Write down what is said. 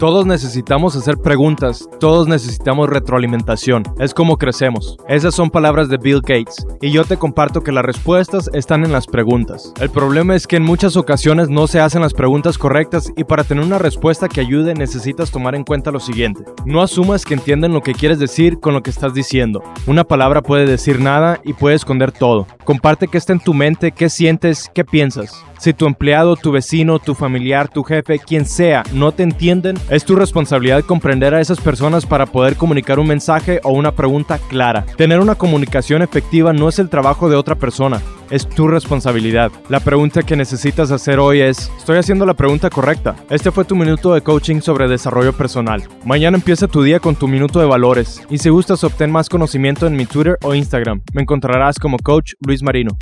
Todos necesitamos hacer preguntas, todos necesitamos retroalimentación. Es como crecemos. Esas son palabras de Bill Gates. Y yo te comparto que las respuestas están en las preguntas. El problema es que en muchas ocasiones no se hacen las preguntas correctas y para tener una respuesta que ayude necesitas tomar en cuenta lo siguiente. No asumas que entienden lo que quieres decir con lo que estás diciendo. Una palabra puede decir nada y puede esconder todo. Comparte qué está en tu mente, qué sientes, qué piensas. Si tu empleado, tu vecino, tu familiar, tu jefe, quien sea, no te entienden, es tu responsabilidad comprender a esas personas para poder comunicar un mensaje o una pregunta clara. Tener una comunicación efectiva no es el trabajo de otra persona, es tu responsabilidad. La pregunta que necesitas hacer hoy es, ¿estoy haciendo la pregunta correcta? Este fue tu minuto de coaching sobre desarrollo personal. Mañana empieza tu día con tu minuto de valores y si gustas obtén más conocimiento en mi Twitter o Instagram. Me encontrarás como coach Luis Marino.